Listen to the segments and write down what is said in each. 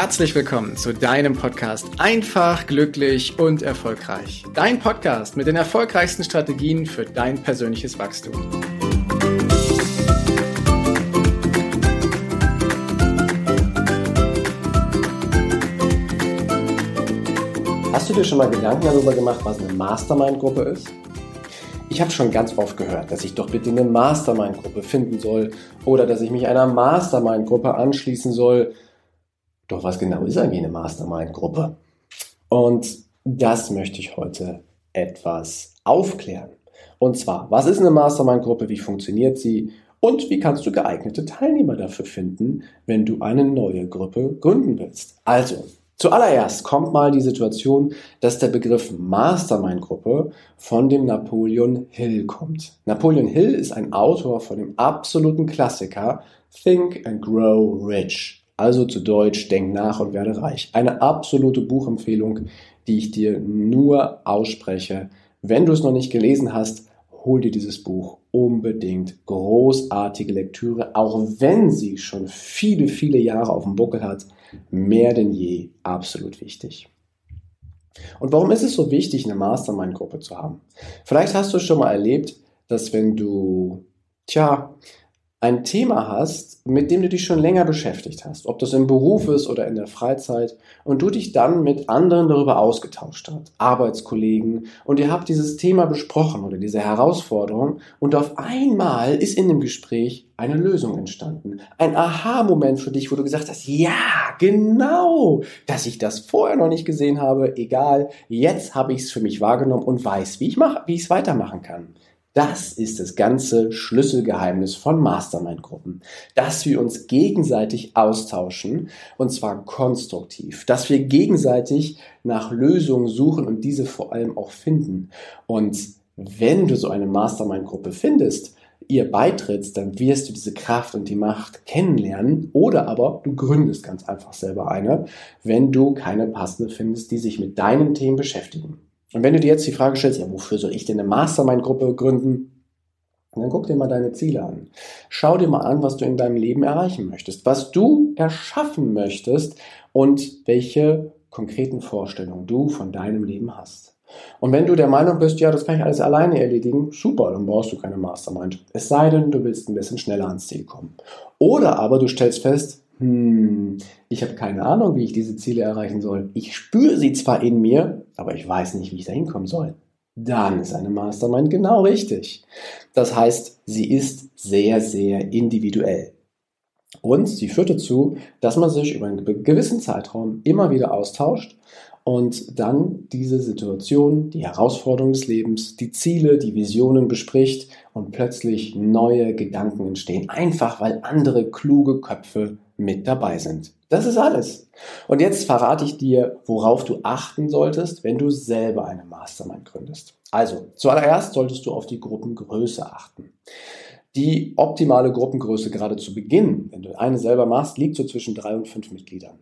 herzlich willkommen zu deinem Podcast Einfach, glücklich und erfolgreich. Dein Podcast mit den erfolgreichsten Strategien für dein persönliches Wachstum. Hast du dir schon mal Gedanken darüber gemacht, was eine Mastermind-Gruppe ist? Ich habe schon ganz oft gehört, dass ich doch bitte eine Mastermind-Gruppe finden soll oder dass ich mich einer Mastermind-Gruppe anschließen soll. Doch was genau ist eigentlich eine Mastermind-Gruppe? Und das möchte ich heute etwas aufklären. Und zwar, was ist eine Mastermind-Gruppe, wie funktioniert sie und wie kannst du geeignete Teilnehmer dafür finden, wenn du eine neue Gruppe gründen willst? Also, Zuallererst kommt mal die Situation, dass der Begriff Mastermind-Gruppe von dem Napoleon Hill kommt. Napoleon Hill ist ein Autor von dem absoluten Klassiker Think and Grow Rich. Also zu Deutsch, denk nach und werde reich. Eine absolute Buchempfehlung, die ich dir nur ausspreche. Wenn du es noch nicht gelesen hast, hol dir dieses Buch unbedingt. Großartige Lektüre, auch wenn sie schon viele, viele Jahre auf dem Buckel hat mehr denn je absolut wichtig. Und warum ist es so wichtig, eine Mastermind-Gruppe zu haben? Vielleicht hast du schon mal erlebt, dass wenn du, tja, ein Thema hast, mit dem du dich schon länger beschäftigt hast, ob das im Beruf ist oder in der Freizeit, und du dich dann mit anderen darüber ausgetauscht hast, Arbeitskollegen, und ihr habt dieses Thema besprochen oder diese Herausforderung, und auf einmal ist in dem Gespräch eine Lösung entstanden. Ein Aha-Moment für dich, wo du gesagt hast, ja, genau, dass ich das vorher noch nicht gesehen habe, egal, jetzt habe ich es für mich wahrgenommen und weiß, wie ich es weitermachen kann. Das ist das ganze Schlüsselgeheimnis von Mastermind-Gruppen, dass wir uns gegenseitig austauschen und zwar konstruktiv, dass wir gegenseitig nach Lösungen suchen und diese vor allem auch finden. Und wenn du so eine Mastermind-Gruppe findest, ihr beitrittst, dann wirst du diese Kraft und die Macht kennenlernen oder aber du gründest ganz einfach selber eine, wenn du keine passende findest, die sich mit deinen Themen beschäftigen. Und wenn du dir jetzt die Frage stellst, ja, wofür soll ich denn eine Mastermind-Gruppe gründen? dann guck dir mal deine Ziele an. Schau dir mal an, was du in deinem Leben erreichen möchtest, was du erschaffen möchtest und welche konkreten Vorstellungen du von deinem Leben hast. Und wenn du der Meinung bist, ja, das kann ich alles alleine erledigen, super, dann brauchst du keine Mastermind. Es sei denn, du willst ein bisschen schneller ans Ziel kommen. Oder aber du stellst fest, hm, ich habe keine Ahnung, wie ich diese Ziele erreichen soll. Ich spüre sie zwar in mir, aber ich weiß nicht, wie ich da hinkommen soll. Dann ist eine Mastermind genau richtig. Das heißt, sie ist sehr, sehr individuell. Und sie führt dazu, dass man sich über einen gewissen Zeitraum immer wieder austauscht und dann diese Situation, die Herausforderungen des Lebens, die Ziele, die Visionen bespricht und plötzlich neue Gedanken entstehen, einfach weil andere kluge Köpfe mit dabei sind. Das ist alles. Und jetzt verrate ich dir, worauf du achten solltest, wenn du selber eine Mastermind gründest. Also, zuallererst solltest du auf die Gruppengröße achten. Die optimale Gruppengröße gerade zu Beginn, wenn du eine selber machst, liegt so zwischen drei und fünf Mitgliedern.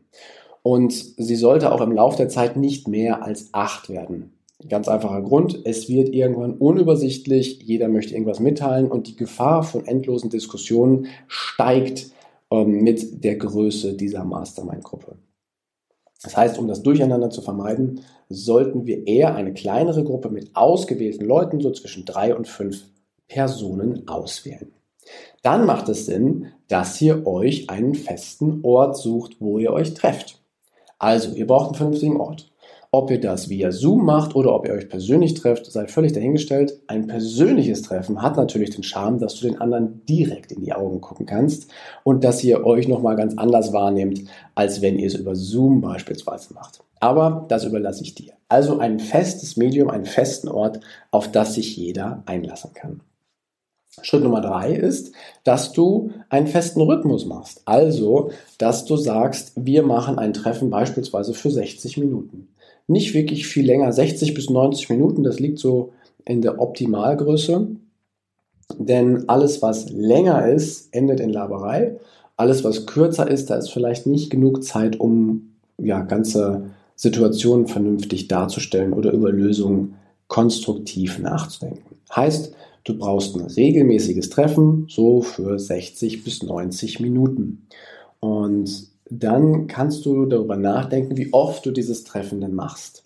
Und sie sollte auch im Laufe der Zeit nicht mehr als acht werden. Ganz einfacher Grund, es wird irgendwann unübersichtlich, jeder möchte irgendwas mitteilen und die Gefahr von endlosen Diskussionen steigt ähm, mit der Größe dieser Mastermind-Gruppe. Das heißt, um das Durcheinander zu vermeiden, sollten wir eher eine kleinere Gruppe mit ausgewählten Leuten, so zwischen drei und fünf Personen, auswählen. Dann macht es Sinn, dass ihr euch einen festen Ort sucht, wo ihr euch trefft. Also, ihr braucht einen vernünftigen Ort. Ob ihr das via Zoom macht oder ob ihr euch persönlich trefft, sei völlig dahingestellt. Ein persönliches Treffen hat natürlich den Charme, dass du den anderen direkt in die Augen gucken kannst und dass ihr euch nochmal ganz anders wahrnehmt, als wenn ihr es über Zoom beispielsweise macht. Aber das überlasse ich dir. Also ein festes Medium, einen festen Ort, auf das sich jeder einlassen kann. Schritt Nummer drei ist, dass du einen festen Rhythmus machst. Also, dass du sagst, wir machen ein Treffen beispielsweise für 60 Minuten nicht wirklich viel länger, 60 bis 90 Minuten, das liegt so in der Optimalgröße. Denn alles, was länger ist, endet in Laberei. Alles, was kürzer ist, da ist vielleicht nicht genug Zeit, um ja, ganze Situationen vernünftig darzustellen oder über Lösungen konstruktiv nachzudenken. Heißt, du brauchst ein regelmäßiges Treffen, so für 60 bis 90 Minuten. Und dann kannst du darüber nachdenken, wie oft du dieses Treffen denn machst.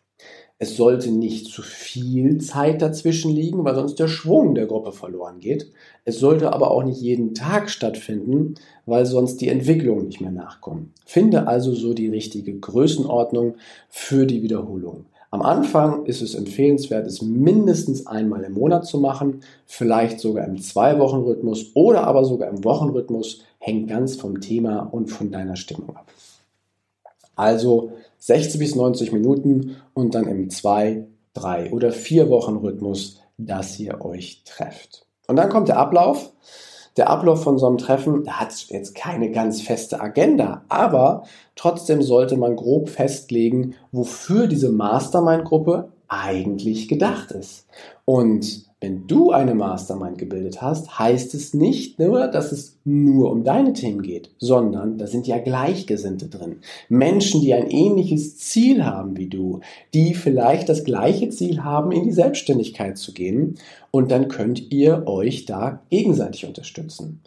Es sollte nicht zu viel Zeit dazwischen liegen, weil sonst der Schwung der Gruppe verloren geht. Es sollte aber auch nicht jeden Tag stattfinden, weil sonst die Entwicklungen nicht mehr nachkommen. Finde also so die richtige Größenordnung für die Wiederholung. Am Anfang ist es empfehlenswert, es mindestens einmal im Monat zu machen, vielleicht sogar im Zwei-Wochen-Rhythmus oder aber sogar im Wochenrhythmus, hängt ganz vom Thema und von deiner Stimmung ab. Also 60 bis 90 Minuten und dann im 2, 3 oder 4 Wochen Rhythmus, dass ihr euch trefft. Und dann kommt der Ablauf. Der Ablauf von so einem Treffen hat jetzt keine ganz feste Agenda, aber trotzdem sollte man grob festlegen, wofür diese Mastermind-Gruppe eigentlich gedacht ist. Und wenn du eine Mastermind gebildet hast, heißt es nicht nur, dass es nur um deine Themen geht, sondern da sind ja Gleichgesinnte drin. Menschen, die ein ähnliches Ziel haben wie du, die vielleicht das gleiche Ziel haben, in die Selbstständigkeit zu gehen. Und dann könnt ihr euch da gegenseitig unterstützen.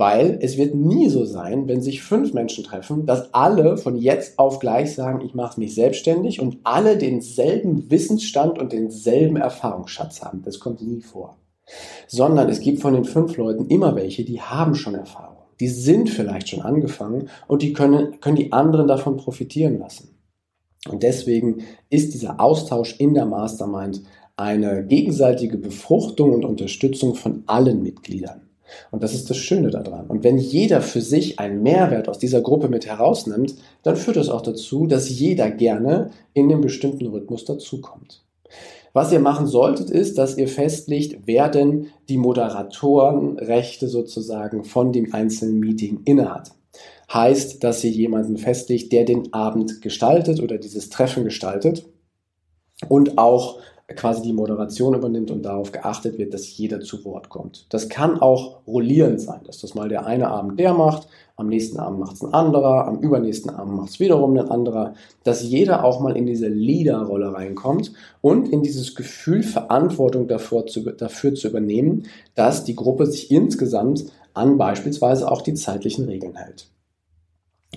Weil es wird nie so sein, wenn sich fünf Menschen treffen, dass alle von jetzt auf gleich sagen, ich mache mich selbstständig und alle denselben Wissensstand und denselben Erfahrungsschatz haben. Das kommt nie vor. Sondern es gibt von den fünf Leuten immer welche, die haben schon Erfahrung. Die sind vielleicht schon angefangen und die können, können die anderen davon profitieren lassen. Und deswegen ist dieser Austausch in der Mastermind eine gegenseitige Befruchtung und Unterstützung von allen Mitgliedern. Und das ist das Schöne daran. Und wenn jeder für sich einen Mehrwert aus dieser Gruppe mit herausnimmt, dann führt das auch dazu, dass jeder gerne in dem bestimmten Rhythmus dazukommt. Was ihr machen solltet, ist, dass ihr festlegt, wer denn die Moderatorenrechte sozusagen von dem einzelnen Meeting innehat. Heißt, dass ihr jemanden festlegt, der den Abend gestaltet oder dieses Treffen gestaltet und auch quasi die Moderation übernimmt und darauf geachtet wird, dass jeder zu Wort kommt. Das kann auch rollierend sein, dass das mal der eine Abend der macht, am nächsten Abend macht es ein anderer, am übernächsten Abend macht es wiederum ein anderer, dass jeder auch mal in diese Leaderrolle reinkommt und in dieses Gefühl, Verantwortung dafür zu, dafür zu übernehmen, dass die Gruppe sich insgesamt an beispielsweise auch die zeitlichen Regeln hält.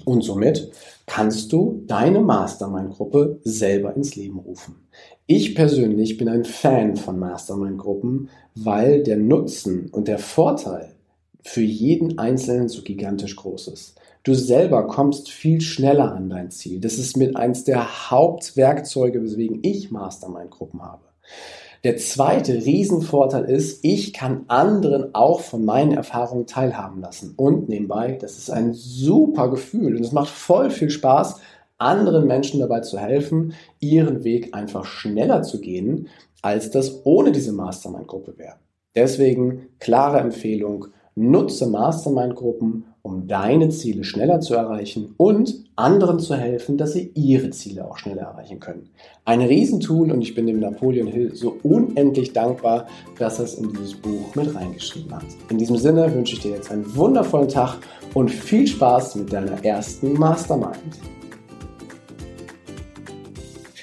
Und somit kannst du deine Mastermind-Gruppe selber ins Leben rufen. Ich persönlich bin ein Fan von Mastermind-Gruppen, weil der Nutzen und der Vorteil für jeden Einzelnen so gigantisch groß ist. Du selber kommst viel schneller an dein Ziel. Das ist mit eins der Hauptwerkzeuge, weswegen ich Mastermind-Gruppen habe. Der zweite Riesenvorteil ist, ich kann anderen auch von meinen Erfahrungen teilhaben lassen. Und nebenbei, das ist ein super Gefühl und es macht voll viel Spaß, anderen Menschen dabei zu helfen, ihren Weg einfach schneller zu gehen, als das ohne diese Mastermind-Gruppe wäre. Deswegen klare Empfehlung, nutze Mastermind-Gruppen, um deine Ziele schneller zu erreichen und anderen zu helfen, dass sie ihre Ziele auch schneller erreichen können. Ein Riesentool und ich bin dem Napoleon Hill so unendlich dankbar, dass er es in dieses Buch mit reingeschrieben hat. In diesem Sinne wünsche ich dir jetzt einen wundervollen Tag und viel Spaß mit deiner ersten Mastermind.